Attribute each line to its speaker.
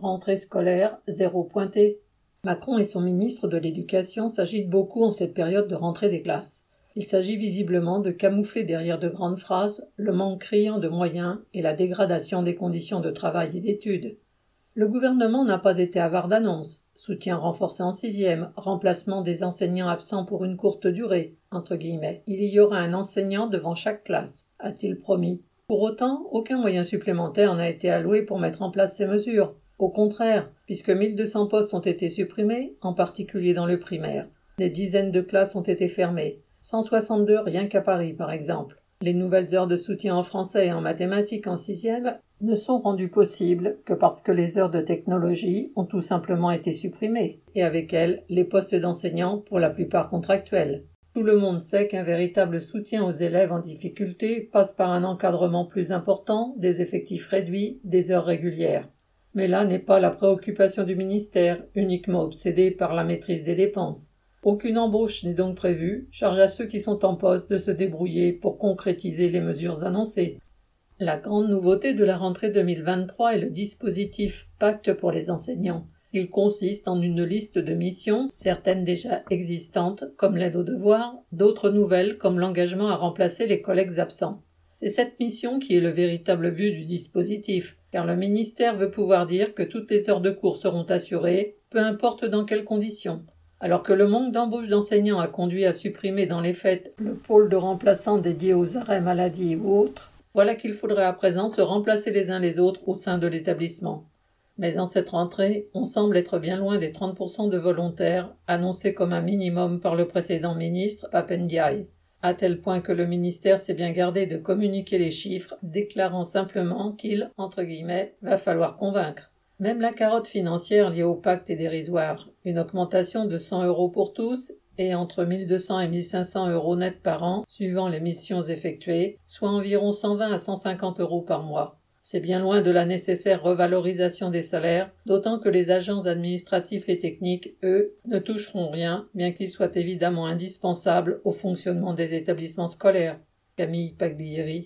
Speaker 1: rentrée scolaire, zéro pointé. Macron et son ministre de l'Éducation s'agitent beaucoup en cette période de rentrée des classes. Il s'agit visiblement de camoufler derrière de grandes phrases le manque criant de moyens et la dégradation des conditions de travail et d'études. Le gouvernement n'a pas été avare d'annonces. Soutien renforcé en sixième, remplacement des enseignants absents pour une courte durée, entre guillemets. Il y aura un enseignant devant chaque classe, a-t-il promis. Pour autant, aucun moyen supplémentaire n'a été alloué pour mettre en place ces mesures. Au contraire, puisque 1200 postes ont été supprimés, en particulier dans le primaire. Des dizaines de classes ont été fermées. 162 rien qu'à Paris, par exemple. Les nouvelles heures de soutien en français et en mathématiques en sixième ne sont rendues possibles que parce que les heures de technologie ont tout simplement été supprimées, et avec elles les postes d'enseignants pour la plupart contractuels. Tout le monde sait qu'un véritable soutien aux élèves en difficulté passe par un encadrement plus important, des effectifs réduits, des heures régulières. Mais là n'est pas la préoccupation du ministère, uniquement obsédé par la maîtrise des dépenses. Aucune embauche n'est donc prévue, charge à ceux qui sont en poste de se débrouiller pour concrétiser les mesures annoncées. La grande nouveauté de la rentrée 2023 est le dispositif Pacte pour les enseignants. Il consiste en une liste de missions, certaines déjà existantes, comme l'aide aux devoirs, d'autres nouvelles, comme l'engagement à remplacer les collègues absents. C'est cette mission qui est le véritable but du dispositif, car le ministère veut pouvoir dire que toutes les heures de cours seront assurées, peu importe dans quelles conditions. Alors que le manque d'embauche d'enseignants a conduit à supprimer dans les faits le pôle de remplaçants dédié aux arrêts maladie ou autres, voilà qu'il faudrait à présent se remplacer les uns les autres au sein de l'établissement. Mais en cette rentrée, on semble être bien loin des 30% de volontaires annoncés comme un minimum par le précédent ministre Papendiaï à tel point que le ministère s'est bien gardé de communiquer les chiffres, déclarant simplement qu'il, entre guillemets, va falloir convaincre. Même la carotte financière liée au pacte est dérisoire. Une augmentation de 100 euros pour tous et entre 1200 et 1500 euros net par an, suivant les missions effectuées, soit environ 120 à 150 euros par mois. C'est bien loin de la nécessaire revalorisation des salaires, d'autant que les agents administratifs et techniques, eux, ne toucheront rien, bien qu'ils soient évidemment indispensables au fonctionnement des établissements scolaires. Camille Paglieri.